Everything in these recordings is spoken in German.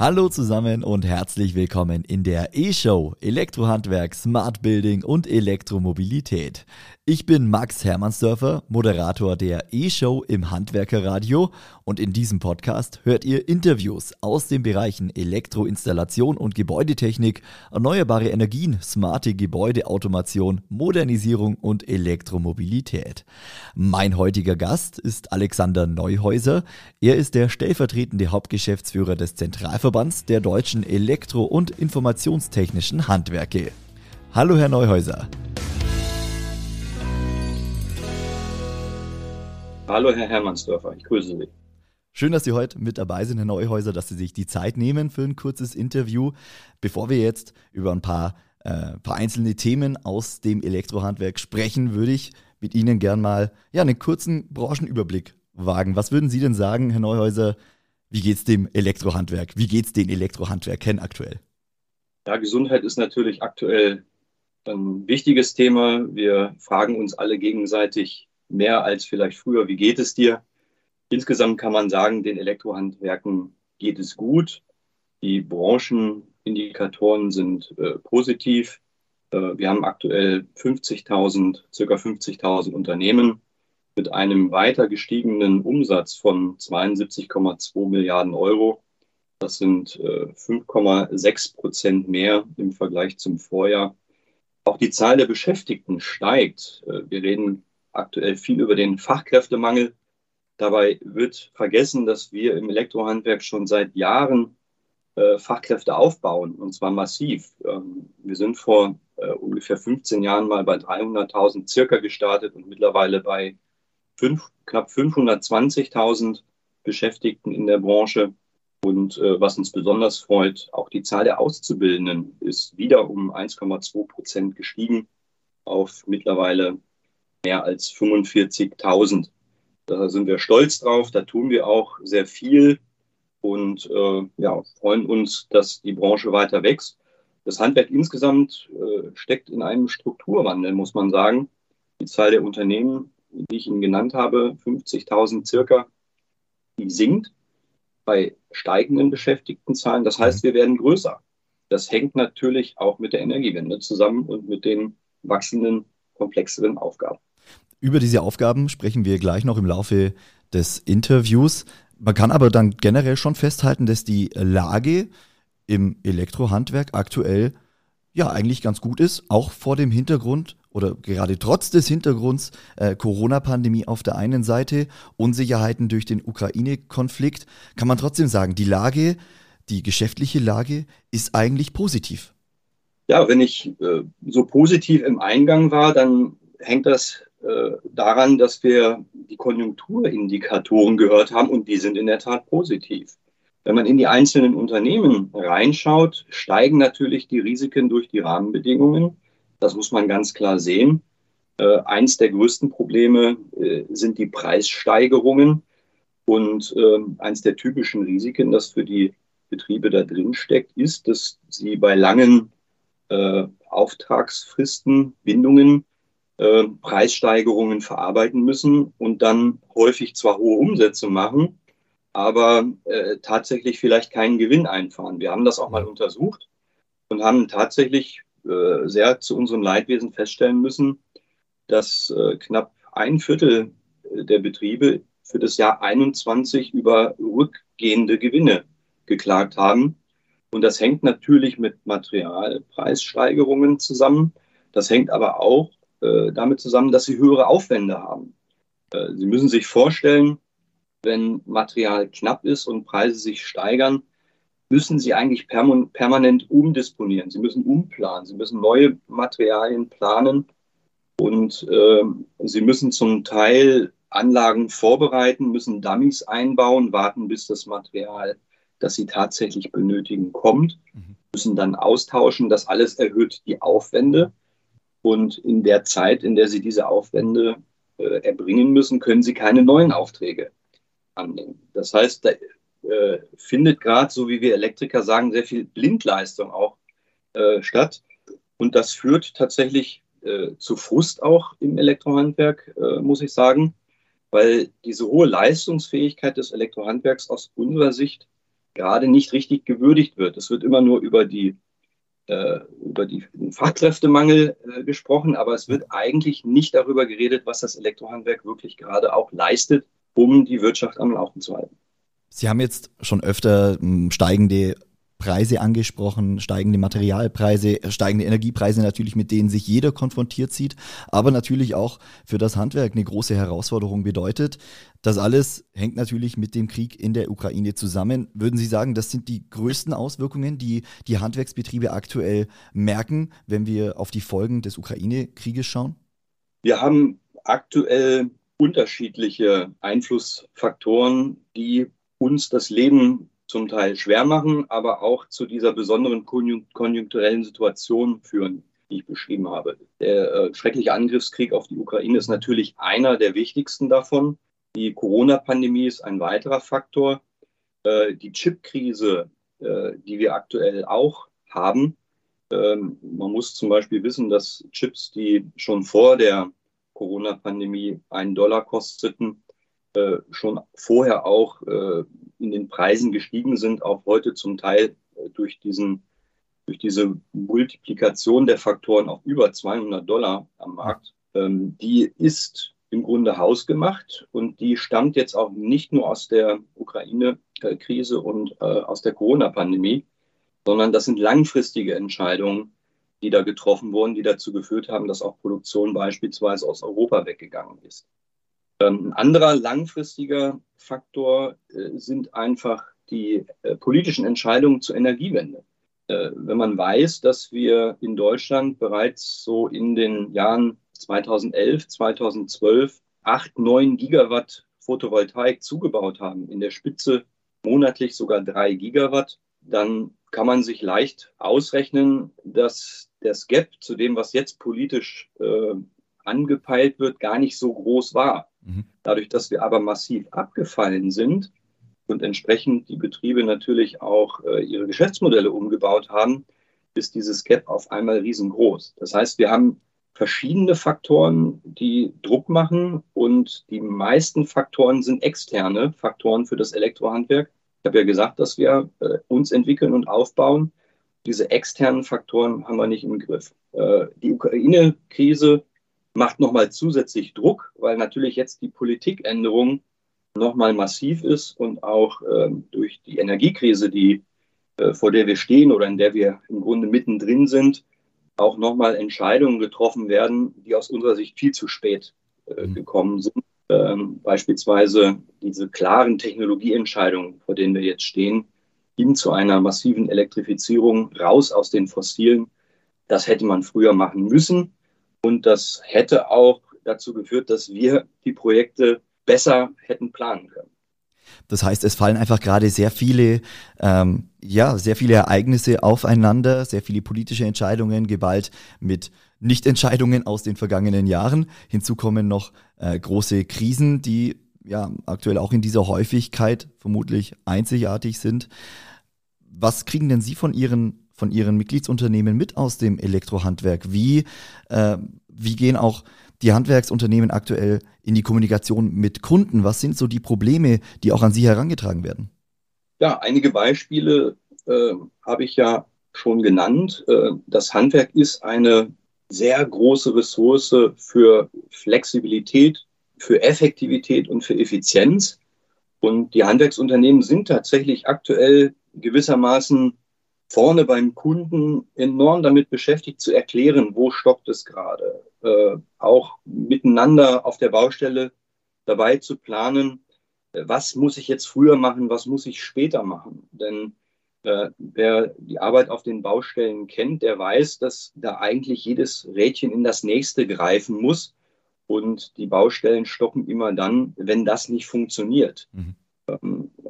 Hallo zusammen und herzlich willkommen in der E-Show Elektrohandwerk, Smart Building und Elektromobilität. Ich bin Max Hermannsdörfer, Moderator der E-Show im Handwerkerradio und in diesem Podcast hört ihr Interviews aus den Bereichen Elektroinstallation und Gebäudetechnik, erneuerbare Energien, smarte Gebäudeautomation, Modernisierung und Elektromobilität. Mein heutiger Gast ist Alexander Neuhäuser. Er ist der stellvertretende Hauptgeschäftsführer des Zentralverbands der deutschen Elektro- und Informationstechnischen Handwerke. Hallo Herr Neuhäuser. Hallo, Herr Hermannsdörfer, ich grüße Sie. Schön, dass Sie heute mit dabei sind, Herr Neuhäuser, dass Sie sich die Zeit nehmen für ein kurzes Interview. Bevor wir jetzt über ein paar, äh, paar einzelne Themen aus dem Elektrohandwerk sprechen, würde ich mit Ihnen gern mal ja, einen kurzen Branchenüberblick wagen. Was würden Sie denn sagen, Herr Neuhäuser, wie geht es dem Elektrohandwerk? Wie geht es den Elektrohandwerkern aktuell? Ja, Gesundheit ist natürlich aktuell ein wichtiges Thema. Wir fragen uns alle gegenseitig, mehr als vielleicht früher. Wie geht es dir? Insgesamt kann man sagen, den Elektrohandwerken geht es gut. Die Branchenindikatoren sind äh, positiv. Äh, wir haben aktuell 50.000, circa 50.000 Unternehmen mit einem weiter gestiegenen Umsatz von 72,2 Milliarden Euro. Das sind äh, 5,6 Prozent mehr im Vergleich zum Vorjahr. Auch die Zahl der Beschäftigten steigt. Äh, wir reden aktuell viel über den Fachkräftemangel. Dabei wird vergessen, dass wir im Elektrohandwerk schon seit Jahren äh, Fachkräfte aufbauen, und zwar massiv. Ähm, wir sind vor äh, ungefähr 15 Jahren mal bei 300.000 circa gestartet und mittlerweile bei fünf, knapp 520.000 Beschäftigten in der Branche. Und äh, was uns besonders freut, auch die Zahl der Auszubildenden ist wieder um 1,2 Prozent gestiegen auf mittlerweile mehr als 45.000. Da sind wir stolz drauf, da tun wir auch sehr viel und äh, ja, freuen uns, dass die Branche weiter wächst. Das Handwerk insgesamt äh, steckt in einem Strukturwandel, muss man sagen. Die Zahl der Unternehmen, die ich Ihnen genannt habe, 50.000 circa, die sinkt bei steigenden Beschäftigtenzahlen. Das heißt, wir werden größer. Das hängt natürlich auch mit der Energiewende zusammen und mit den wachsenden, komplexeren Aufgaben. Über diese Aufgaben sprechen wir gleich noch im Laufe des Interviews. Man kann aber dann generell schon festhalten, dass die Lage im Elektrohandwerk aktuell ja eigentlich ganz gut ist, auch vor dem Hintergrund oder gerade trotz des Hintergrunds äh, Corona-Pandemie auf der einen Seite, Unsicherheiten durch den Ukraine-Konflikt, kann man trotzdem sagen, die Lage, die geschäftliche Lage ist eigentlich positiv. Ja, wenn ich äh, so positiv im Eingang war, dann hängt das äh, daran, dass wir die Konjunkturindikatoren gehört haben und die sind in der Tat positiv. Wenn man in die einzelnen Unternehmen reinschaut, steigen natürlich die Risiken durch die Rahmenbedingungen. Das muss man ganz klar sehen. Äh, eins der größten Probleme äh, sind die Preissteigerungen. Und äh, eins der typischen Risiken, das für die Betriebe da drin steckt, ist, dass sie bei langen äh, Auftragsfristen, Bindungen äh, Preissteigerungen verarbeiten müssen und dann häufig zwar hohe Umsätze machen, aber äh, tatsächlich vielleicht keinen Gewinn einfahren. Wir haben das auch mal untersucht und haben tatsächlich äh, sehr zu unserem Leidwesen feststellen müssen, dass äh, knapp ein Viertel der Betriebe für das Jahr 21 über rückgehende Gewinne geklagt haben. Und das hängt natürlich mit Materialpreissteigerungen zusammen. Das hängt aber auch äh, damit zusammen, dass sie höhere Aufwände haben. Äh, sie müssen sich vorstellen, wenn Material knapp ist und Preise sich steigern, müssen Sie eigentlich permanent umdisponieren. Sie müssen umplanen. Sie müssen neue Materialien planen und äh, Sie müssen zum Teil Anlagen vorbereiten, müssen Dummies einbauen, warten, bis das Material, das Sie tatsächlich benötigen, kommt, mhm. müssen dann austauschen. Das alles erhöht die Aufwände. Und in der Zeit, in der sie diese Aufwände äh, erbringen müssen, können sie keine neuen Aufträge annehmen. Das heißt, da äh, findet gerade, so wie wir Elektriker sagen, sehr viel Blindleistung auch äh, statt. Und das führt tatsächlich äh, zu Frust auch im Elektrohandwerk, äh, muss ich sagen, weil diese hohe Leistungsfähigkeit des Elektrohandwerks aus unserer Sicht gerade nicht richtig gewürdigt wird. Es wird immer nur über die äh, über die, den Fachkräftemangel äh, gesprochen, aber es wird eigentlich nicht darüber geredet, was das Elektrohandwerk wirklich gerade auch leistet, um die Wirtschaft am Laufen zu halten. Sie haben jetzt schon öfter hm, steigende Preise angesprochen, steigende Materialpreise, steigende Energiepreise natürlich, mit denen sich jeder konfrontiert sieht, aber natürlich auch für das Handwerk eine große Herausforderung bedeutet. Das alles hängt natürlich mit dem Krieg in der Ukraine zusammen. Würden Sie sagen, das sind die größten Auswirkungen, die die Handwerksbetriebe aktuell merken, wenn wir auf die Folgen des Ukraine-Krieges schauen? Wir haben aktuell unterschiedliche Einflussfaktoren, die uns das Leben zum Teil schwer machen, aber auch zu dieser besonderen konjunkturellen Situation führen, die ich beschrieben habe. Der äh, schreckliche Angriffskrieg auf die Ukraine ist natürlich einer der wichtigsten davon. Die Corona-Pandemie ist ein weiterer Faktor. Äh, die Chip-Krise, äh, die wir aktuell auch haben. Ähm, man muss zum Beispiel wissen, dass Chips, die schon vor der Corona-Pandemie einen Dollar kosteten, äh, schon vorher auch äh, in den Preisen gestiegen sind, auch heute zum Teil äh, durch, diesen, durch diese Multiplikation der Faktoren auf über 200 Dollar am Markt, ähm, die ist im Grunde hausgemacht und die stammt jetzt auch nicht nur aus der Ukraine-Krise und äh, aus der Corona-Pandemie, sondern das sind langfristige Entscheidungen, die da getroffen wurden, die dazu geführt haben, dass auch Produktion beispielsweise aus Europa weggegangen ist. Ähm, ein anderer langfristiger Faktor äh, sind einfach die äh, politischen Entscheidungen zur Energiewende. Äh, wenn man weiß, dass wir in Deutschland bereits so in den Jahren 2011, 2012 8, 9 Gigawatt Photovoltaik zugebaut haben, in der Spitze monatlich sogar 3 Gigawatt, dann kann man sich leicht ausrechnen, dass das Gap zu dem, was jetzt politisch äh, angepeilt wird, gar nicht so groß war. Mhm. Dadurch, dass wir aber massiv abgefallen sind und entsprechend die Betriebe natürlich auch äh, ihre Geschäftsmodelle umgebaut haben, ist dieses Gap auf einmal riesengroß. Das heißt, wir haben verschiedene Faktoren, die Druck machen und die meisten Faktoren sind externe Faktoren für das Elektrohandwerk. Ich habe ja gesagt, dass wir äh, uns entwickeln und aufbauen. Diese externen Faktoren haben wir nicht im Griff. Äh, die Ukraine-Krise macht nochmal zusätzlich Druck, weil natürlich jetzt die Politikänderung nochmal massiv ist und auch ähm, durch die Energiekrise, die, äh, vor der wir stehen oder in der wir im Grunde mittendrin sind, auch nochmal Entscheidungen getroffen werden, die aus unserer Sicht viel zu spät äh, mhm. gekommen sind. Ähm, beispielsweise diese klaren Technologieentscheidungen, vor denen wir jetzt stehen, hin zu einer massiven Elektrifizierung, raus aus den Fossilen. Das hätte man früher machen müssen. Und das hätte auch dazu geführt, dass wir die Projekte besser hätten planen können. Das heißt, es fallen einfach gerade sehr viele, ähm, ja, sehr viele Ereignisse aufeinander, sehr viele politische Entscheidungen, geballt mit Nichtentscheidungen aus den vergangenen Jahren. Hinzu kommen noch äh, große Krisen, die ja aktuell auch in dieser Häufigkeit vermutlich einzigartig sind. Was kriegen denn Sie von Ihren von Ihren Mitgliedsunternehmen mit aus dem Elektrohandwerk? Wie, äh, wie gehen auch die Handwerksunternehmen aktuell in die Kommunikation mit Kunden? Was sind so die Probleme, die auch an Sie herangetragen werden? Ja, einige Beispiele äh, habe ich ja schon genannt. Äh, das Handwerk ist eine sehr große Ressource für Flexibilität, für Effektivität und für Effizienz. Und die Handwerksunternehmen sind tatsächlich aktuell gewissermaßen vorne beim Kunden enorm damit beschäftigt zu erklären, wo stockt es gerade. Äh, auch miteinander auf der Baustelle dabei zu planen, äh, was muss ich jetzt früher machen, was muss ich später machen. Denn äh, wer die Arbeit auf den Baustellen kennt, der weiß, dass da eigentlich jedes Rädchen in das nächste greifen muss. Und die Baustellen stoppen immer dann, wenn das nicht funktioniert. Mhm.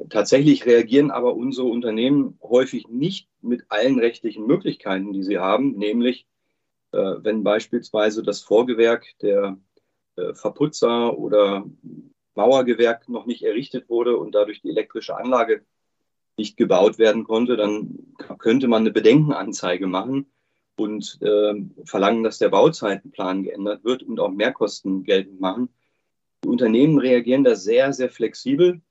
Tatsächlich reagieren aber unsere Unternehmen häufig nicht mit allen rechtlichen Möglichkeiten, die sie haben, nämlich äh, wenn beispielsweise das Vorgewerk der äh, Verputzer oder Mauergewerk noch nicht errichtet wurde und dadurch die elektrische Anlage nicht gebaut werden konnte, dann könnte man eine Bedenkenanzeige machen und äh, verlangen, dass der Bauzeitenplan geändert wird und auch Mehrkosten geltend machen. Die Unternehmen reagieren da sehr, sehr flexibel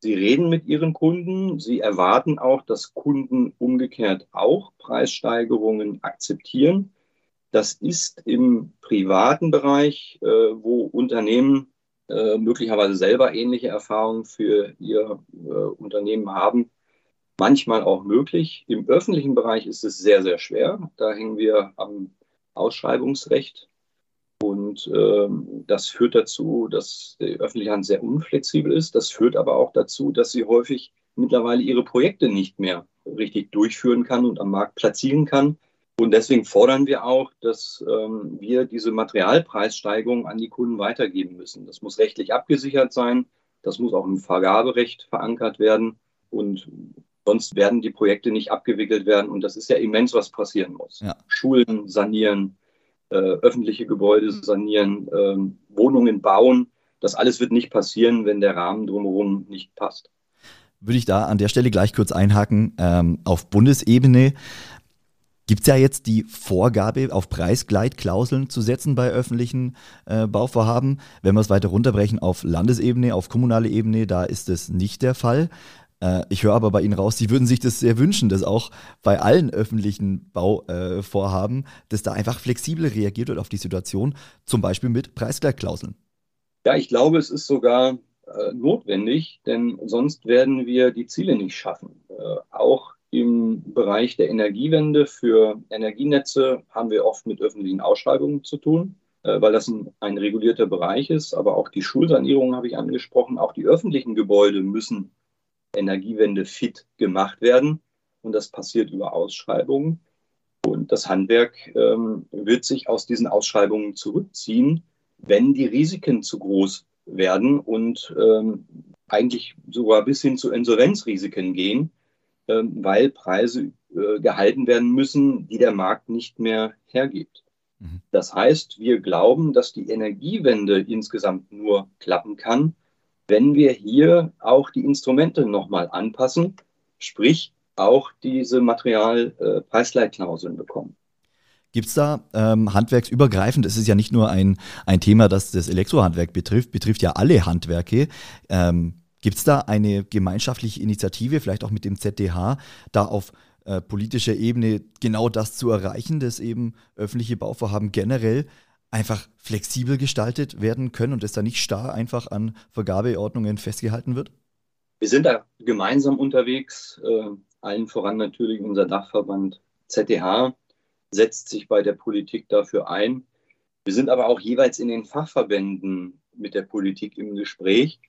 Sie reden mit ihren Kunden. Sie erwarten auch, dass Kunden umgekehrt auch Preissteigerungen akzeptieren. Das ist im privaten Bereich, äh, wo Unternehmen äh, möglicherweise selber ähnliche Erfahrungen für ihr äh, Unternehmen haben, manchmal auch möglich. Im öffentlichen Bereich ist es sehr, sehr schwer. Da hängen wir am Ausschreibungsrecht. Und ähm, das führt dazu, dass die öffentliche Hand sehr unflexibel ist. Das führt aber auch dazu, dass sie häufig mittlerweile ihre Projekte nicht mehr richtig durchführen kann und am Markt platzieren kann. Und deswegen fordern wir auch, dass ähm, wir diese Materialpreissteigerung an die Kunden weitergeben müssen. Das muss rechtlich abgesichert sein. Das muss auch im Vergaberecht verankert werden. Und sonst werden die Projekte nicht abgewickelt werden. Und das ist ja immens, was passieren muss. Ja. Schulen sanieren, äh, öffentliche Gebäude sanieren, äh, Wohnungen bauen. Das alles wird nicht passieren, wenn der Rahmen drumherum nicht passt. Würde ich da an der Stelle gleich kurz einhaken. Ähm, auf Bundesebene gibt es ja jetzt die Vorgabe, auf Preisgleitklauseln zu setzen bei öffentlichen äh, Bauvorhaben. Wenn wir es weiter runterbrechen auf Landesebene, auf kommunale Ebene, da ist es nicht der Fall. Äh, ich höre aber bei Ihnen raus, Sie würden sich das sehr wünschen, dass auch bei allen öffentlichen Bauvorhaben, äh, dass da einfach flexibel reagiert wird auf die Situation, zum Beispiel mit Preisgleitklauseln. Ja, ich glaube, es ist sogar äh, notwendig, denn sonst werden wir die Ziele nicht schaffen. Auch im Bereich der Energiewende für Energienetze haben wir oft mit öffentlichen Ausschreibungen zu tun, weil das ein, ein regulierter Bereich ist. Aber auch die Schulsanierung habe ich angesprochen. Auch die öffentlichen Gebäude müssen Energiewende fit gemacht werden. Und das passiert über Ausschreibungen. Und das Handwerk ähm, wird sich aus diesen Ausschreibungen zurückziehen, wenn die Risiken zu groß werden und ähm, eigentlich sogar bis hin zu Insolvenzrisiken gehen, ähm, weil Preise äh, gehalten werden müssen, die der Markt nicht mehr hergibt. Mhm. Das heißt, wir glauben, dass die Energiewende insgesamt nur klappen kann, wenn wir hier auch die Instrumente nochmal anpassen, sprich auch diese Materialpreisleitklauseln bekommen. Gibt es da ähm, handwerksübergreifend, es ist ja nicht nur ein, ein Thema, das das Elektrohandwerk betrifft, betrifft ja alle Handwerke. Ähm, Gibt es da eine gemeinschaftliche Initiative, vielleicht auch mit dem ZDH, da auf äh, politischer Ebene genau das zu erreichen, dass eben öffentliche Bauvorhaben generell einfach flexibel gestaltet werden können und es da nicht starr einfach an Vergabeordnungen festgehalten wird? Wir sind da gemeinsam unterwegs, äh, allen voran natürlich unser Dachverband ZDH setzt sich bei der Politik dafür ein. Wir sind aber auch jeweils in den Fachverbänden mit der Politik im Gespräch,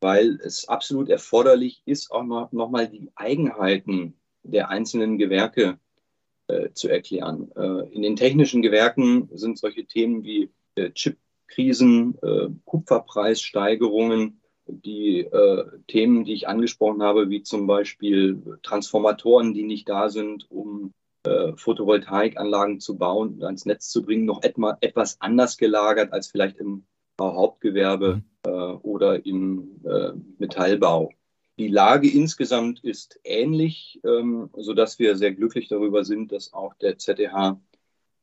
weil es absolut erforderlich ist, auch noch, noch die Eigenheiten der einzelnen Gewerke äh, zu erklären. Äh, in den technischen Gewerken sind solche Themen wie äh, Chipkrisen, äh, Kupferpreissteigerungen, die äh, Themen, die ich angesprochen habe, wie zum Beispiel Transformatoren, die nicht da sind, um äh, Photovoltaikanlagen zu bauen und ans Netz zu bringen, noch etma, etwas anders gelagert als vielleicht im Hauptgewerbe mhm. oder im Metallbau. Die Lage insgesamt ist ähnlich, ähm, sodass wir sehr glücklich darüber sind, dass auch der ZDH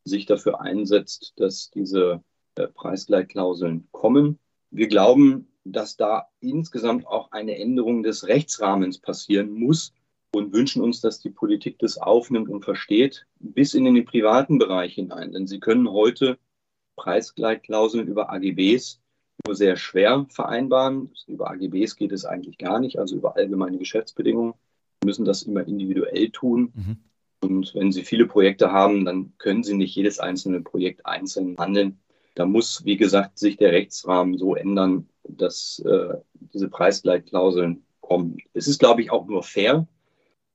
sich dafür einsetzt, dass diese äh, Preisgleitklauseln kommen. Wir glauben, dass da insgesamt auch eine Änderung des Rechtsrahmens passieren muss und wünschen uns, dass die Politik das aufnimmt und versteht, bis in den privaten Bereich hinein. Denn Sie können heute Preisgleitklauseln über AGBs nur sehr schwer vereinbaren. Über AGBs geht es eigentlich gar nicht, also über allgemeine Geschäftsbedingungen. Sie müssen das immer individuell tun. Mhm. Und wenn Sie viele Projekte haben, dann können Sie nicht jedes einzelne Projekt einzeln handeln. Da muss, wie gesagt, sich der Rechtsrahmen so ändern, dass äh, diese Preisgleitklauseln kommen. Es ist, glaube ich, auch nur fair,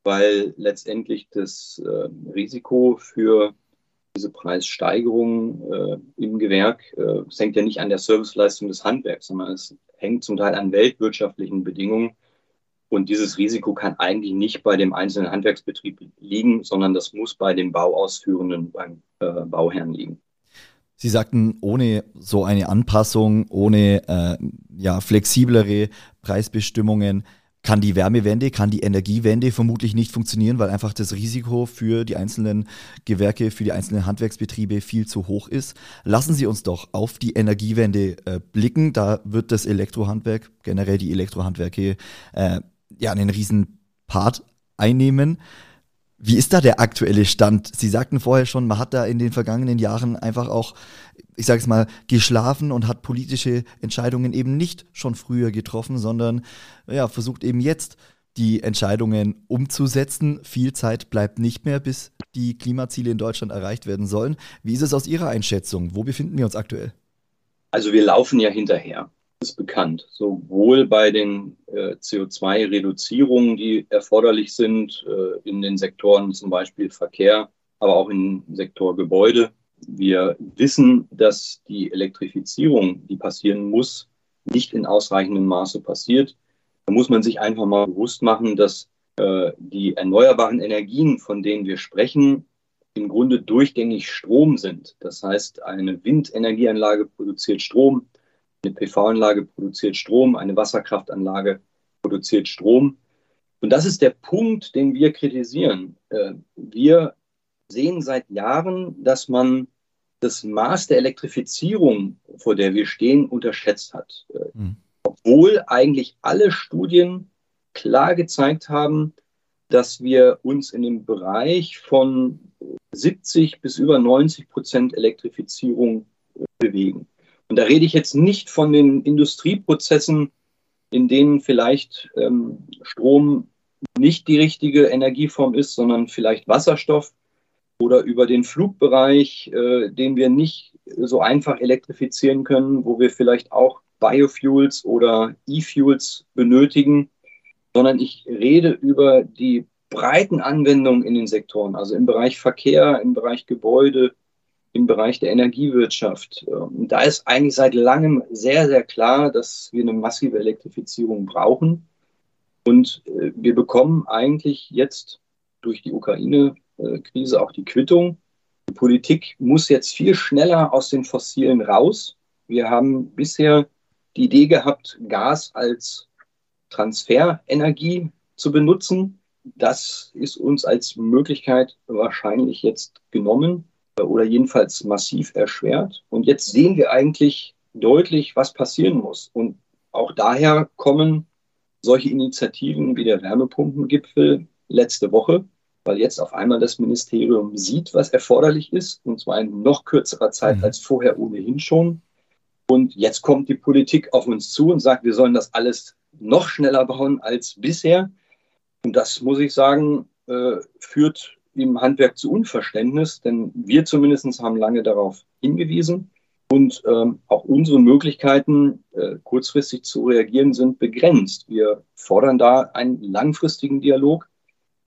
weil letztendlich das äh, Risiko für diese Preissteigerung äh, im Gewerk, äh, es hängt ja nicht an der Serviceleistung des Handwerks, sondern es hängt zum Teil an weltwirtschaftlichen Bedingungen. Und dieses Risiko kann eigentlich nicht bei dem einzelnen Handwerksbetrieb liegen, sondern das muss bei dem Bauausführenden, beim äh, Bauherrn liegen. Sie sagten, ohne so eine Anpassung, ohne äh, ja, flexiblere Preisbestimmungen kann die Wärmewende, kann die Energiewende vermutlich nicht funktionieren, weil einfach das Risiko für die einzelnen Gewerke, für die einzelnen Handwerksbetriebe viel zu hoch ist. Lassen Sie uns doch auf die Energiewende äh, blicken. Da wird das Elektrohandwerk, generell die Elektrohandwerke, äh, ja, einen riesen Part einnehmen. Wie ist da der aktuelle Stand? Sie sagten vorher schon, man hat da in den vergangenen Jahren einfach auch, ich sage es mal, geschlafen und hat politische Entscheidungen eben nicht schon früher getroffen, sondern ja, versucht eben jetzt die Entscheidungen umzusetzen. Viel Zeit bleibt nicht mehr, bis die Klimaziele in Deutschland erreicht werden sollen. Wie ist es aus Ihrer Einschätzung? Wo befinden wir uns aktuell? Also wir laufen ja hinterher ist bekannt, sowohl bei den äh, CO2-Reduzierungen, die erforderlich sind äh, in den Sektoren zum Beispiel Verkehr, aber auch im Sektor Gebäude. Wir wissen, dass die Elektrifizierung, die passieren muss, nicht in ausreichendem Maße passiert. Da muss man sich einfach mal bewusst machen, dass äh, die erneuerbaren Energien, von denen wir sprechen, im Grunde durchgängig Strom sind. Das heißt, eine Windenergieanlage produziert Strom, eine PV-Anlage produziert Strom, eine Wasserkraftanlage produziert Strom. Und das ist der Punkt, den wir kritisieren. Äh, wir sehen seit Jahren, dass man das Maß der Elektrifizierung, vor der wir stehen, unterschätzt hat. Mhm. Obwohl eigentlich alle Studien klar gezeigt haben, dass wir uns in dem Bereich von 70 bis über 90 Prozent Elektrifizierung bewegen. Und da rede ich jetzt nicht von den Industrieprozessen, in denen vielleicht ähm, Strom nicht die richtige Energieform ist, sondern vielleicht Wasserstoff oder über den Flugbereich, äh, den wir nicht so einfach elektrifizieren können, wo wir vielleicht auch Biofuels oder E-Fuels benötigen, sondern ich rede über die breiten Anwendungen in den Sektoren, also im Bereich Verkehr, im Bereich Gebäude, im Bereich der Energiewirtschaft. Und da ist eigentlich seit langem sehr, sehr klar, dass wir eine massive Elektrifizierung brauchen. Und äh, wir bekommen eigentlich jetzt durch die Ukraine-Krise auch die Quittung. Die Politik muss jetzt viel schneller aus den Fossilen raus. Wir haben bisher die Idee gehabt, Gas als Transferenergie zu benutzen. Das ist uns als Möglichkeit wahrscheinlich jetzt genommen oder jedenfalls massiv erschwert. Und jetzt sehen wir eigentlich deutlich, was passieren muss. Und auch daher kommen solche Initiativen wie der Wärmepumpengipfel letzte Woche, weil jetzt auf einmal das Ministerium sieht, was erforderlich ist, und zwar in noch kürzerer Zeit mhm. als vorher ohnehin schon. Und jetzt kommt die Politik auf uns zu und sagt, wir sollen das alles noch schneller bauen als bisher. Und das, muss ich sagen, äh, führt im Handwerk zu Unverständnis, denn wir zumindest haben lange darauf hingewiesen und ähm, auch unsere Möglichkeiten, äh, kurzfristig zu reagieren, sind begrenzt. Wir fordern da einen langfristigen Dialog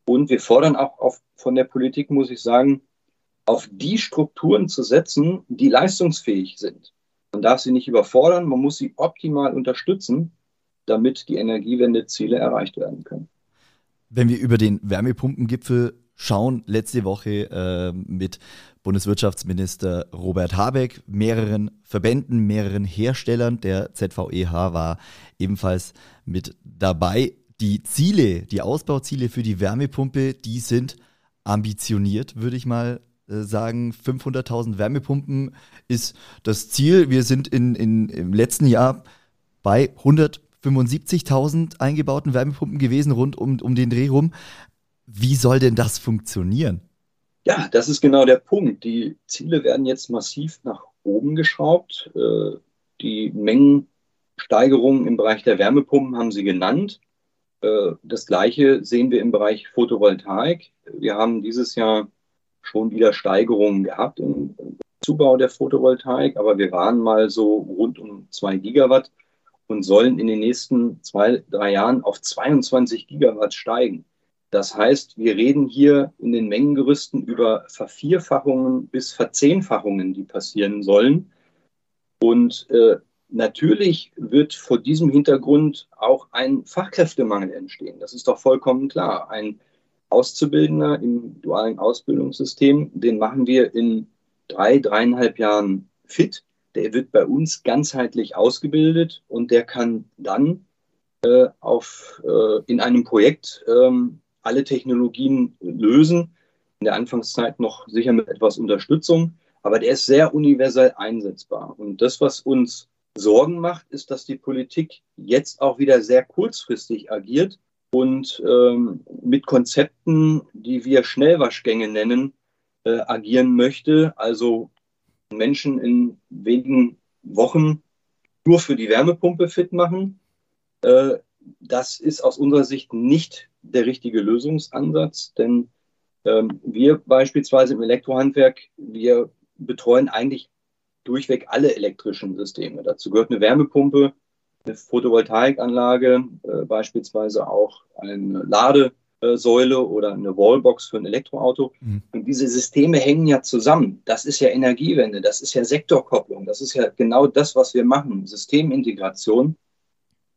und wir fordern auch auf, von der Politik, muss ich sagen, auf die Strukturen zu setzen, die leistungsfähig sind. Man darf sie nicht überfordern, man muss sie optimal unterstützen, damit die Energiewendeziele erreicht werden können. Wenn wir über den Wärmepumpengipfel schauen. Letzte Woche äh, mit Bundeswirtschaftsminister Robert Habeck, mehreren Verbänden, mehreren Herstellern. Der ZVEH war ebenfalls mit dabei. Die Ziele, die Ausbauziele für die Wärmepumpe, die sind ambitioniert, würde ich mal äh, sagen. 500.000 Wärmepumpen ist das Ziel. Wir sind in, in, im letzten Jahr bei 175.000 eingebauten Wärmepumpen gewesen, rund um, um den Dreh rum. Wie soll denn das funktionieren? Ja, das ist genau der Punkt. Die Ziele werden jetzt massiv nach oben geschraubt. Äh, die Mengensteigerungen im Bereich der Wärmepumpen haben Sie genannt. Äh, das Gleiche sehen wir im Bereich Photovoltaik. Wir haben dieses Jahr schon wieder Steigerungen gehabt im Zubau der Photovoltaik, aber wir waren mal so rund um zwei Gigawatt und sollen in den nächsten zwei, drei Jahren auf 22 Gigawatt steigen. Das heißt, wir reden hier in den Mengengerüsten über Vervierfachungen bis Verzehnfachungen, die passieren sollen. Und äh, natürlich wird vor diesem Hintergrund auch ein Fachkräftemangel entstehen. Das ist doch vollkommen klar. Ein Auszubildender im dualen Ausbildungssystem, den machen wir in drei, dreieinhalb Jahren fit. Der wird bei uns ganzheitlich ausgebildet und der kann dann äh, auf, äh, in einem Projekt ähm, alle Technologien lösen. In der Anfangszeit noch sicher mit etwas Unterstützung, aber der ist sehr universell einsetzbar. Und das, was uns Sorgen macht, ist, dass die Politik jetzt auch wieder sehr kurzfristig agiert und ähm, mit Konzepten, die wir Schnellwaschgänge nennen, äh, agieren möchte. Also Menschen in wenigen Wochen nur für die Wärmepumpe fit machen. Äh, das ist aus unserer Sicht nicht der richtige Lösungsansatz, denn ähm, wir beispielsweise im Elektrohandwerk, wir betreuen eigentlich durchweg alle elektrischen Systeme. Dazu gehört eine Wärmepumpe, eine Photovoltaikanlage, äh, beispielsweise auch eine Ladesäule oder eine Wallbox für ein Elektroauto. Mhm. Und diese Systeme hängen ja zusammen. Das ist ja Energiewende, das ist ja Sektorkopplung, das ist ja genau das, was wir machen, Systemintegration.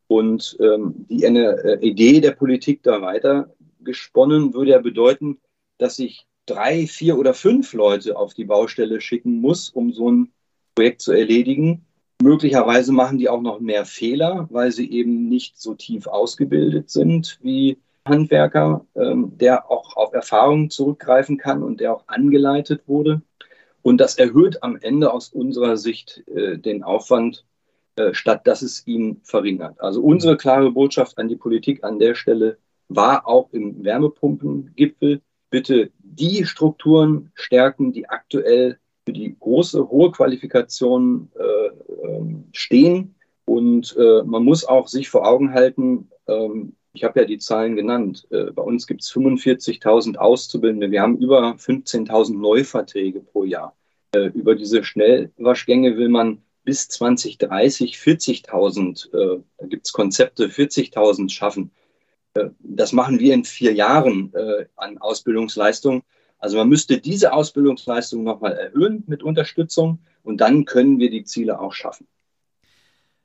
Und ähm, die eine äh, Idee der Politik da weiter gesponnen würde ja bedeuten, dass ich drei, vier oder fünf Leute auf die Baustelle schicken muss, um so ein Projekt zu erledigen. Möglicherweise machen die auch noch mehr Fehler, weil sie eben nicht so tief ausgebildet sind wie Handwerker, ähm, der auch auf Erfahrungen zurückgreifen kann und der auch angeleitet wurde. Und das erhöht am Ende aus unserer Sicht äh, den Aufwand statt dass es ihn verringert. Also unsere klare Botschaft an die Politik an der Stelle war auch im Wärmepumpengipfel, bitte die Strukturen stärken, die aktuell für die große, hohe Qualifikation äh, ähm, stehen. Und äh, man muss auch sich vor Augen halten, ähm, ich habe ja die Zahlen genannt, äh, bei uns gibt es 45.000 Auszubildende, wir haben über 15.000 Neuverträge pro Jahr. Äh, über diese Schnellwaschgänge will man bis 2030 40.000, äh, da gibt es Konzepte, 40.000 schaffen. Äh, das machen wir in vier Jahren äh, an Ausbildungsleistung. Also man müsste diese Ausbildungsleistung nochmal erhöhen mit Unterstützung und dann können wir die Ziele auch schaffen.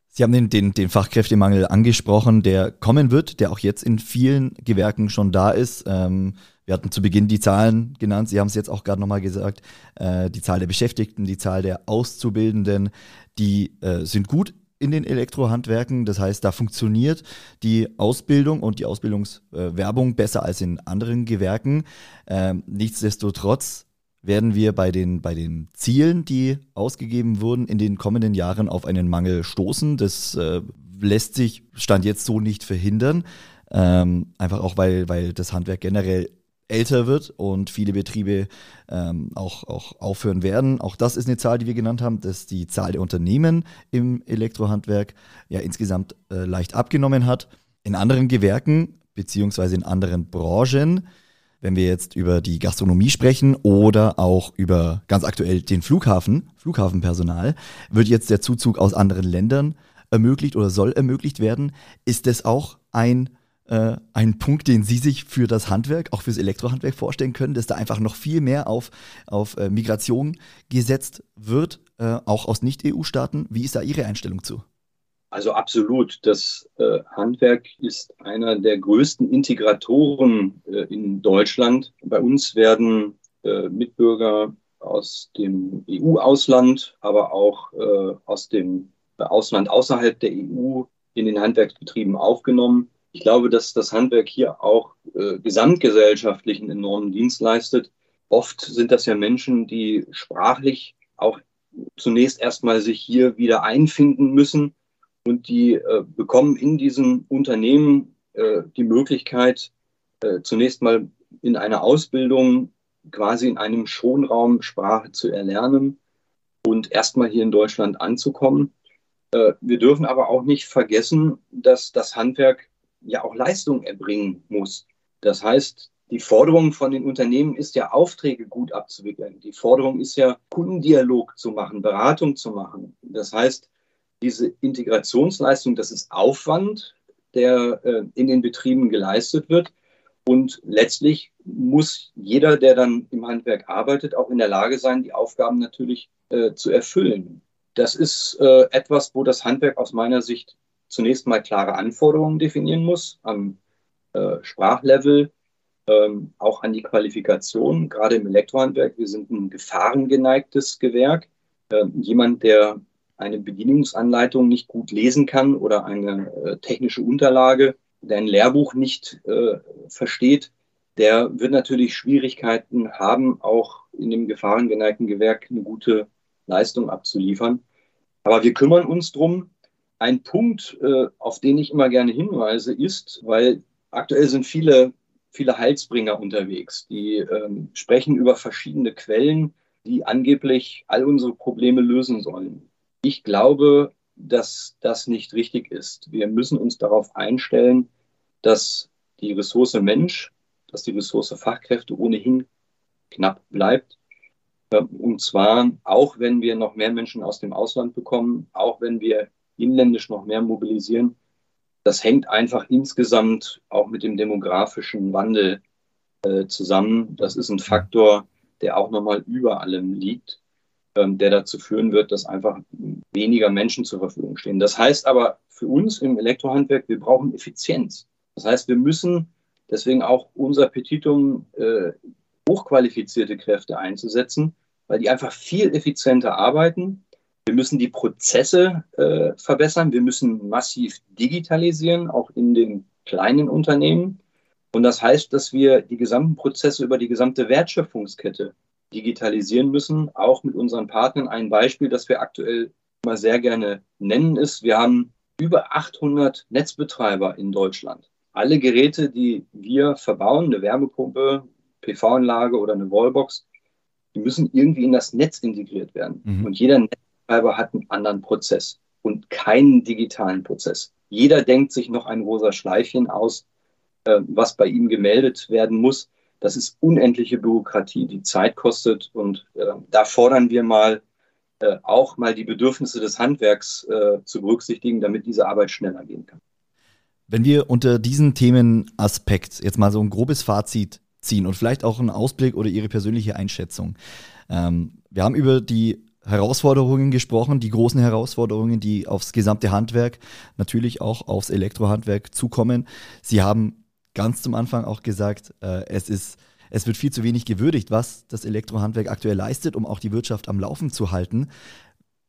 Sie haben den, den, den Fachkräftemangel angesprochen, der kommen wird, der auch jetzt in vielen Gewerken schon da ist. Ähm, wir hatten zu Beginn die Zahlen genannt, Sie haben es jetzt auch gerade nochmal gesagt, äh, die Zahl der Beschäftigten, die Zahl der Auszubildenden, die äh, sind gut in den Elektrohandwerken. Das heißt, da funktioniert die Ausbildung und die Ausbildungswerbung besser als in anderen Gewerken. Ähm, nichtsdestotrotz werden wir bei den, bei den Zielen, die ausgegeben wurden, in den kommenden Jahren auf einen Mangel stoßen. Das äh, lässt sich Stand jetzt so nicht verhindern. Ähm, einfach auch, weil, weil das Handwerk generell älter wird und viele Betriebe ähm, auch, auch aufhören werden. Auch das ist eine Zahl, die wir genannt haben, dass die Zahl der Unternehmen im Elektrohandwerk ja insgesamt äh, leicht abgenommen hat. In anderen Gewerken beziehungsweise in anderen Branchen, wenn wir jetzt über die Gastronomie sprechen oder auch über ganz aktuell den Flughafen, Flughafenpersonal, wird jetzt der Zuzug aus anderen Ländern ermöglicht oder soll ermöglicht werden. Ist das auch ein äh, ein Punkt, den Sie sich für das Handwerk, auch fürs Elektrohandwerk vorstellen können, dass da einfach noch viel mehr auf, auf äh, Migration gesetzt wird, äh, auch aus Nicht-EU-Staaten. Wie ist da Ihre Einstellung zu? Also absolut. Das äh, Handwerk ist einer der größten Integratoren äh, in Deutschland. Bei uns werden äh, Mitbürger aus dem EU-Ausland, aber auch aus dem Ausland außerhalb der EU in den Handwerksbetrieben aufgenommen. Ich glaube, dass das Handwerk hier auch äh, gesamtgesellschaftlich enormen Dienst leistet. Oft sind das ja Menschen, die sprachlich auch zunächst erstmal sich hier wieder einfinden müssen und die äh, bekommen in diesem Unternehmen äh, die Möglichkeit, äh, zunächst mal in einer Ausbildung quasi in einem Schonraum Sprache zu erlernen und erstmal hier in Deutschland anzukommen. Äh, wir dürfen aber auch nicht vergessen, dass das Handwerk ja auch Leistung erbringen muss. Das heißt, die Forderung von den Unternehmen ist ja, Aufträge gut abzuwickeln. Die Forderung ist ja, Kundendialog zu machen, Beratung zu machen. Das heißt, diese Integrationsleistung, das ist Aufwand, der äh, in den Betrieben geleistet wird. Und letztlich muss jeder, der dann im Handwerk arbeitet, auch in der Lage sein, die Aufgaben natürlich äh, zu erfüllen. Das ist äh, etwas, wo das Handwerk aus meiner Sicht zunächst mal klare Anforderungen definieren muss am äh, Sprachlevel, ähm, auch an die Qualifikation, gerade im Elektrohandwerk. Wir sind ein gefahrengeneigtes Gewerk. Äh, jemand, der eine Bedienungsanleitung nicht gut lesen kann oder eine äh, technische Unterlage, der ein Lehrbuch nicht äh, versteht, der wird natürlich Schwierigkeiten haben, auch in dem gefahrengeneigten Gewerk eine gute Leistung abzuliefern. Aber wir kümmern uns drum. Ein Punkt, äh, auf den ich immer gerne hinweise, ist, weil aktuell sind viele, viele Heilsbringer unterwegs, die ähm, sprechen über verschiedene Quellen, die angeblich all unsere Probleme lösen sollen. Ich glaube, dass das nicht richtig ist. Wir müssen uns darauf einstellen, dass die Ressource Mensch, dass die Ressource Fachkräfte ohnehin knapp bleibt. Und zwar auch, wenn wir noch mehr Menschen aus dem Ausland bekommen, auch wenn wir inländisch noch mehr mobilisieren. Das hängt einfach insgesamt auch mit dem demografischen Wandel äh, zusammen. Das ist ein Faktor, der auch nochmal über allem liegt, ähm, der dazu führen wird, dass einfach weniger Menschen zur Verfügung stehen. Das heißt aber für uns im Elektrohandwerk, wir brauchen Effizienz. Das heißt, wir müssen deswegen auch unser Petitum äh, hochqualifizierte Kräfte einzusetzen, weil die einfach viel effizienter arbeiten. Wir müssen die Prozesse äh, verbessern. Wir müssen massiv digitalisieren, auch in den kleinen Unternehmen. Und das heißt, dass wir die gesamten Prozesse über die gesamte Wertschöpfungskette digitalisieren müssen, auch mit unseren Partnern. Ein Beispiel, das wir aktuell mal sehr gerne nennen, ist, wir haben über 800 Netzbetreiber in Deutschland. Alle Geräte, die wir verbauen, eine Wärmepumpe, PV-Anlage oder eine Wallbox, die müssen irgendwie in das Netz integriert werden. Mhm. Und jeder Netzbetreiber hat einen anderen Prozess und keinen digitalen Prozess. Jeder denkt sich noch ein rosa Schleifchen aus, äh, was bei ihm gemeldet werden muss. Das ist unendliche Bürokratie, die Zeit kostet. Und äh, da fordern wir mal äh, auch mal die Bedürfnisse des Handwerks äh, zu berücksichtigen, damit diese Arbeit schneller gehen kann. Wenn wir unter diesen Themenaspekt jetzt mal so ein grobes Fazit ziehen und vielleicht auch einen Ausblick oder Ihre persönliche Einschätzung. Ähm, wir haben über die Herausforderungen gesprochen, die großen Herausforderungen, die aufs gesamte Handwerk, natürlich auch aufs Elektrohandwerk zukommen. Sie haben ganz zum Anfang auch gesagt, äh, es ist es wird viel zu wenig gewürdigt, was das Elektrohandwerk aktuell leistet, um auch die Wirtschaft am Laufen zu halten.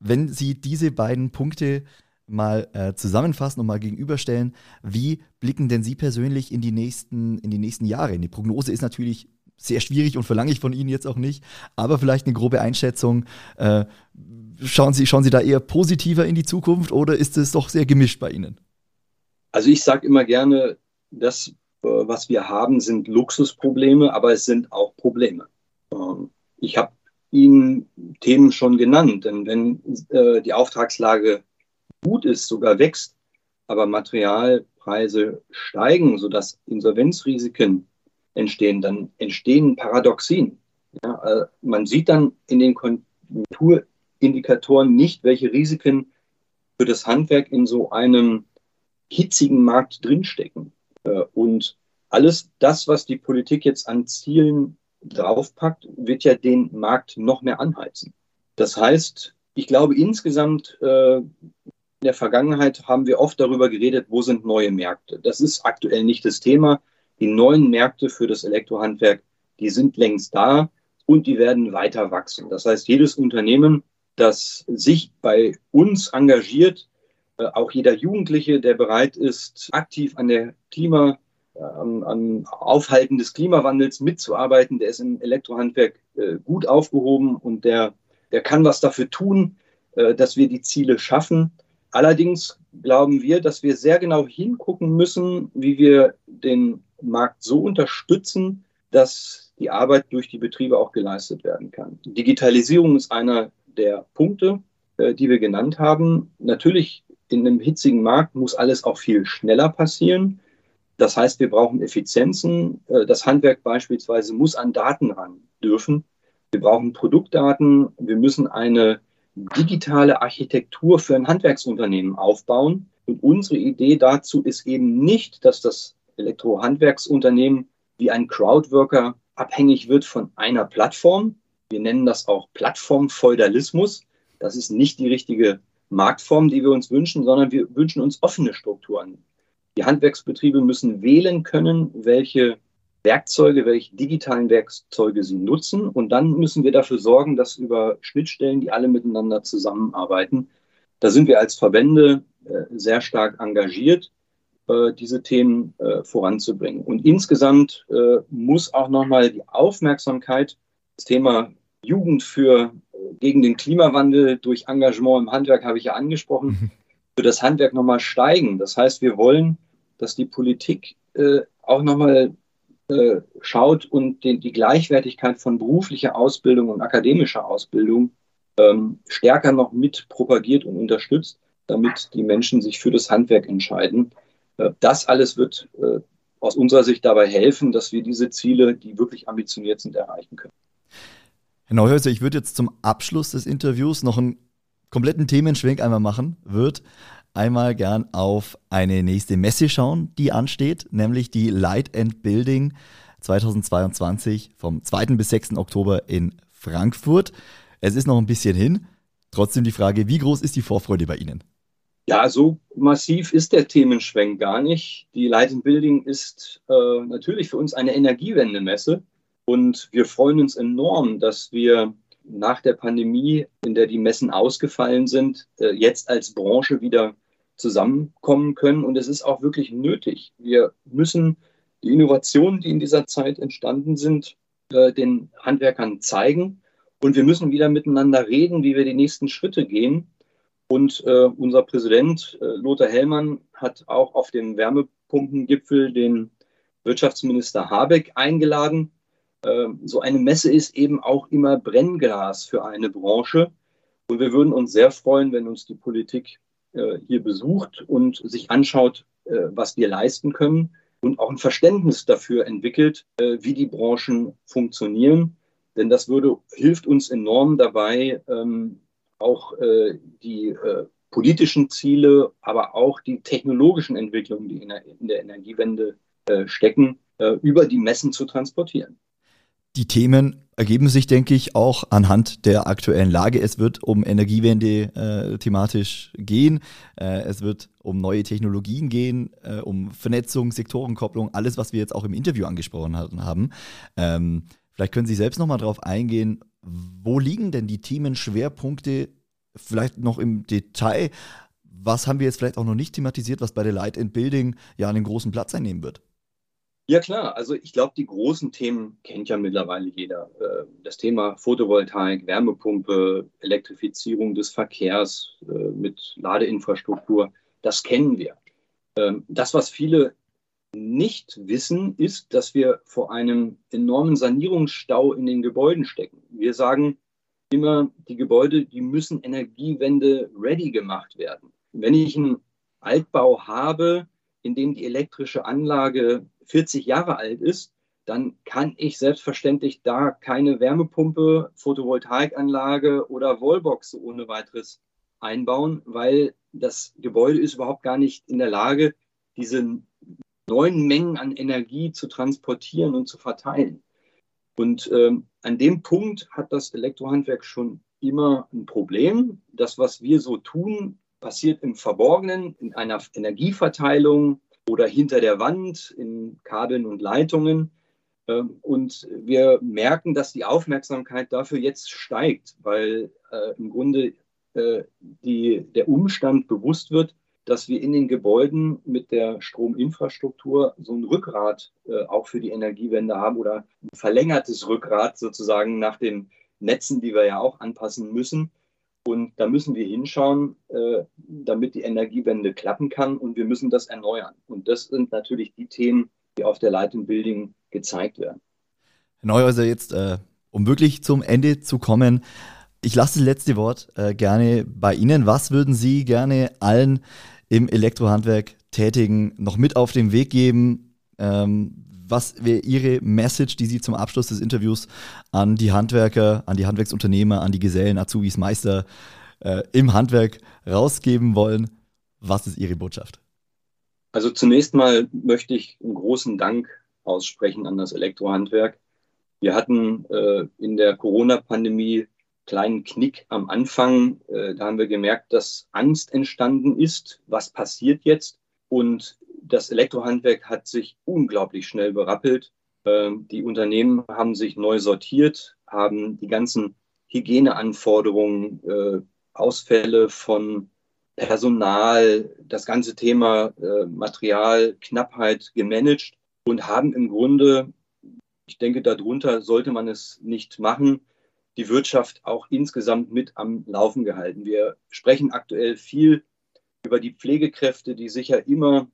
Wenn Sie diese beiden Punkte mal äh, zusammenfassen und mal gegenüberstellen, wie blicken denn Sie persönlich in die nächsten, in die nächsten Jahre? Die Prognose ist natürlich sehr schwierig und verlange ich von Ihnen jetzt auch nicht, aber vielleicht eine grobe Einschätzung. Äh, schauen, Sie, schauen Sie da eher positiver in die Zukunft oder ist es doch sehr gemischt bei Ihnen? Also ich sage immer gerne, dass äh, was wir haben, sind Luxusprobleme, aber es sind auch Probleme. Ähm, ich habe Ihnen Themen schon genannt, denn wenn äh, die Auftragslage gut ist, sogar wächst, aber Materialpreise steigen, sodass Insolvenzrisiken entstehen, dann entstehen Paradoxien. Ja, äh, man sieht dann in den Konjunkturindikatoren nicht, welche Risiken für das Handwerk in so einem hitzigen Markt drinstecken. Äh, und alles das, was die Politik jetzt an Zielen draufpackt, wird ja den Markt noch mehr anheizen. Das heißt, ich glaube insgesamt, äh, in der Vergangenheit haben wir oft darüber geredet, wo sind neue Märkte. Das ist aktuell nicht das Thema. Die neuen Märkte für das Elektrohandwerk, die sind längst da und die werden weiter wachsen. Das heißt, jedes Unternehmen, das sich bei uns engagiert, äh, auch jeder Jugendliche, der bereit ist, aktiv an der Klima, an, an Aufhalten des Klimawandels mitzuarbeiten, der ist im Elektrohandwerk äh, gut aufgehoben und der, der kann was dafür tun, äh, dass wir die Ziele schaffen. Allerdings glauben wir, dass wir sehr genau hingucken müssen, wie wir den Markt so unterstützen, dass die Arbeit durch die Betriebe auch geleistet werden kann. Digitalisierung ist einer der Punkte, äh, die wir genannt haben. Natürlich in einem hitzigen Markt muss alles auch viel schneller passieren. Das heißt, wir brauchen Effizienzen. Äh, das Handwerk beispielsweise muss an Daten ran dürfen. Wir brauchen Produktdaten. Wir müssen eine digitale Architektur für ein Handwerksunternehmen aufbauen. Und unsere Idee dazu ist eben nicht, dass das Elektrohandwerksunternehmen wie ein Crowdworker abhängig wird von einer Plattform. Wir nennen das auch Plattformfeudalismus. Das ist nicht die richtige Marktform, die wir uns wünschen, sondern wir wünschen uns offene Strukturen. Die Handwerksbetriebe müssen wählen können, welche Werkzeuge, welche digitalen Werkzeuge sie nutzen. Und dann müssen wir dafür sorgen, dass über Schnittstellen, die alle miteinander zusammenarbeiten, da sind wir als Verbände äh, sehr stark engagiert, diese Themen äh, voranzubringen. Und insgesamt äh, muss auch nochmal die Aufmerksamkeit, das Thema Jugend für äh, gegen den Klimawandel durch Engagement im Handwerk habe ich ja angesprochen, mhm. für das Handwerk nochmal steigen. Das heißt, wir wollen, dass die Politik äh, auch nochmal äh, schaut und die Gleichwertigkeit von beruflicher Ausbildung und akademischer Ausbildung ähm, stärker noch mit propagiert und unterstützt, damit die Menschen sich für das Handwerk entscheiden. Äh, das alles wird äh, aus unserer Sicht dabei helfen, dass wir diese Ziele, die wirklich ambitioniert sind, erreichen können. Herr Neuhäuser, ich würde jetzt zum Abschluss des Interviews noch einen kompletten Themenschwenk einmal machen. Wird einmal gern auf eine nächste Messe schauen, die ansteht, nämlich die Light and Building 2022 vom 2. bis 6. Oktober in Frankfurt. Es ist noch ein bisschen hin. Trotzdem die Frage, wie groß ist die Vorfreude bei Ihnen? Ja, so massiv ist der Themenschwenk gar nicht. Die Light and Building ist äh, natürlich für uns eine Energiewendemesse und wir freuen uns enorm, dass wir nach der Pandemie, in der die Messen ausgefallen sind, äh, jetzt als Branche wieder zusammenkommen können. Und es ist auch wirklich nötig. Wir müssen die Innovationen, die in dieser Zeit entstanden sind, äh, den Handwerkern zeigen. Und wir müssen wieder miteinander reden, wie wir die nächsten Schritte gehen. Und äh, unser Präsident äh, Lothar Hellmann hat auch auf dem Wärmepumpengipfel den Wirtschaftsminister Habeck eingeladen. Äh, so eine Messe ist eben auch immer Brennglas für eine Branche. Und wir würden uns sehr freuen, wenn uns die Politik äh, hier besucht und sich anschaut, äh, was wir leisten können und auch ein Verständnis dafür entwickelt, wie die Branchen funktionieren. Denn das würde, hilft uns enorm dabei, ähm, auch die politischen Ziele, aber auch die technologischen Entwicklungen, die in der Energiewende stecken, über die Messen zu transportieren. Die Themen ergeben sich, denke ich, auch anhand der aktuellen Lage. Es wird um Energiewende äh, thematisch gehen. Äh, es wird um neue Technologien gehen, äh, um Vernetzung, Sektorenkopplung, alles, was wir jetzt auch im Interview angesprochen haben. Ähm, vielleicht können Sie selbst nochmal drauf eingehen, wo liegen denn die Themenschwerpunkte vielleicht noch im Detail? Was haben wir jetzt vielleicht auch noch nicht thematisiert, was bei der Light and Building ja einen großen Platz einnehmen wird? Ja klar, also ich glaube, die großen Themen kennt ja mittlerweile jeder. Äh, das Thema Photovoltaik, Wärmepumpe, Elektrifizierung des Verkehrs äh, mit Ladeinfrastruktur, das kennen wir. Ähm, das, was viele nicht wissen, ist, dass wir vor einem enormen Sanierungsstau in den Gebäuden stecken. Wir sagen immer, die Gebäude, die müssen Energiewende ready gemacht werden. Wenn ich einen Altbau habe, in dem die elektrische Anlage 40 Jahre alt ist, dann kann ich selbstverständlich da keine Wärmepumpe, Photovoltaikanlage oder Wallbox ohne weiteres einbauen, weil das Gebäude ist überhaupt gar nicht in der Lage, diese neuen Mengen an Energie zu transportieren und zu verteilen. Und ähm, an dem Punkt hat das Elektrohandwerk schon immer ein Problem. Das, was wir so tun, passiert im Verborgenen, in einer Energieverteilung, oder hinter der Wand in Kabeln und Leitungen. Ähm, und wir merken, dass die Aufmerksamkeit dafür jetzt steigt, weil äh, im Grunde äh, die, der Umstand bewusst wird, dass wir in den Gebäuden mit der Strominfrastruktur so ein Rückgrat äh, auch für die Energiewende haben oder ein verlängertes Rückgrat sozusagen nach den Netzen, die wir ja auch anpassen müssen. Und da müssen wir hinschauen, äh, damit die Energiewende klappen kann und wir müssen das erneuern. Und das sind natürlich die Themen, die auf der Light Building gezeigt werden. Herr Neuhäuser, jetzt, äh, um wirklich zum Ende zu kommen, ich lasse das letzte Wort äh, gerne bei Ihnen. Was würden Sie gerne allen im Elektrohandwerk Tätigen noch mit auf den Weg geben? Ähm, was wäre Ihre Message, die Sie zum Abschluss des Interviews an die Handwerker, an die Handwerksunternehmer, an die Gesellen, Azubis, Meister äh, im Handwerk rausgeben wollen? Was ist Ihre Botschaft? Also zunächst mal möchte ich einen großen Dank aussprechen an das Elektrohandwerk. Wir hatten äh, in der Corona-Pandemie kleinen Knick am Anfang. Äh, da haben wir gemerkt, dass Angst entstanden ist. Was passiert jetzt? Und das Elektrohandwerk hat sich unglaublich schnell berappelt. Ähm, die Unternehmen haben sich neu sortiert, haben die ganzen Hygieneanforderungen, äh, Ausfälle von Personal, das ganze Thema äh, Materialknappheit gemanagt und haben im Grunde, ich denke, darunter sollte man es nicht machen, die Wirtschaft auch insgesamt mit am Laufen gehalten. Wir sprechen aktuell viel über die Pflegekräfte, die sicher immer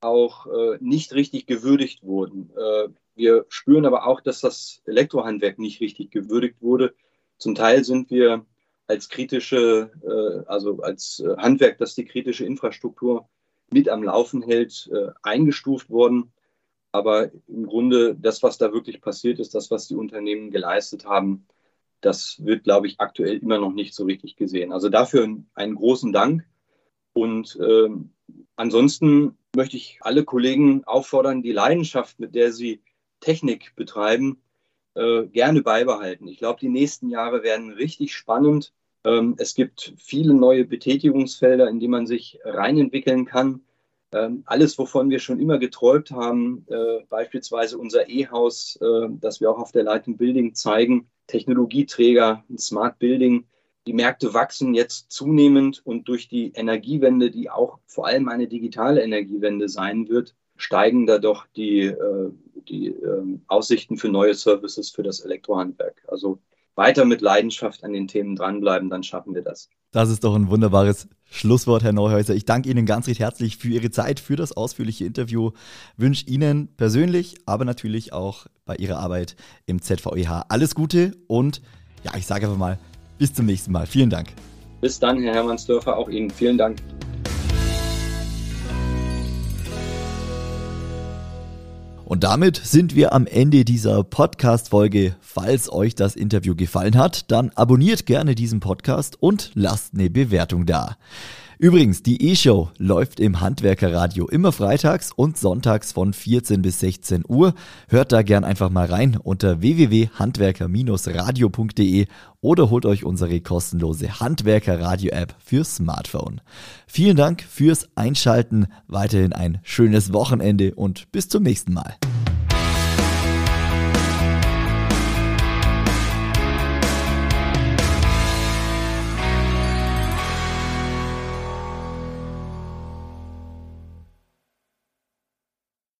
auch äh, nicht richtig gewürdigt wurden. Äh, wir spüren aber auch, dass das Elektrohandwerk nicht richtig gewürdigt wurde. Zum Teil sind wir als kritische, äh, also als äh, Handwerk, das die kritische Infrastruktur mit am Laufen hält, äh, eingestuft worden. Aber im Grunde das, was da wirklich passiert ist, das, was die Unternehmen geleistet haben, das wird, glaube ich, aktuell immer noch nicht so richtig gesehen. Also dafür einen großen Dank. Und äh, ansonsten möchte ich alle Kollegen auffordern, die Leidenschaft, mit der sie Technik betreiben, äh, gerne beibehalten. Ich glaube, die nächsten Jahre werden richtig spannend. Ähm, es gibt viele neue Betätigungsfelder, in die man sich reinentwickeln kann. Ähm, alles, wovon wir schon immer geträumt haben, äh, beispielsweise unser E-Haus, äh, das wir auch auf der Light Building zeigen, Technologieträger, Smart Building. Die Märkte wachsen jetzt zunehmend und durch die Energiewende, die auch vor allem eine digitale Energiewende sein wird, steigen da doch die, äh, die ähm, Aussichten für neue Services für das Elektrohandwerk. Also weiter mit Leidenschaft an den Themen dranbleiben, dann schaffen wir das. Das ist doch ein wunderbares Schlusswort, Herr Neuhäuser. Ich danke Ihnen ganz recht herzlich für Ihre Zeit, für das ausführliche Interview. Wünsche Ihnen persönlich, aber natürlich auch bei Ihrer Arbeit im ZVEH alles Gute und ja, ich sage einfach mal, bis zum nächsten Mal. Vielen Dank. Bis dann, Herr Hermannsdörfer, auch Ihnen vielen Dank. Und damit sind wir am Ende dieser Podcast-Folge. Falls euch das Interview gefallen hat, dann abonniert gerne diesen Podcast und lasst eine Bewertung da. Übrigens, die E-Show läuft im Handwerkerradio immer freitags und sonntags von 14 bis 16 Uhr. Hört da gern einfach mal rein unter www.handwerker-radio.de oder holt euch unsere kostenlose Handwerker-Radio-App für Smartphone. Vielen Dank fürs Einschalten, weiterhin ein schönes Wochenende und bis zum nächsten Mal.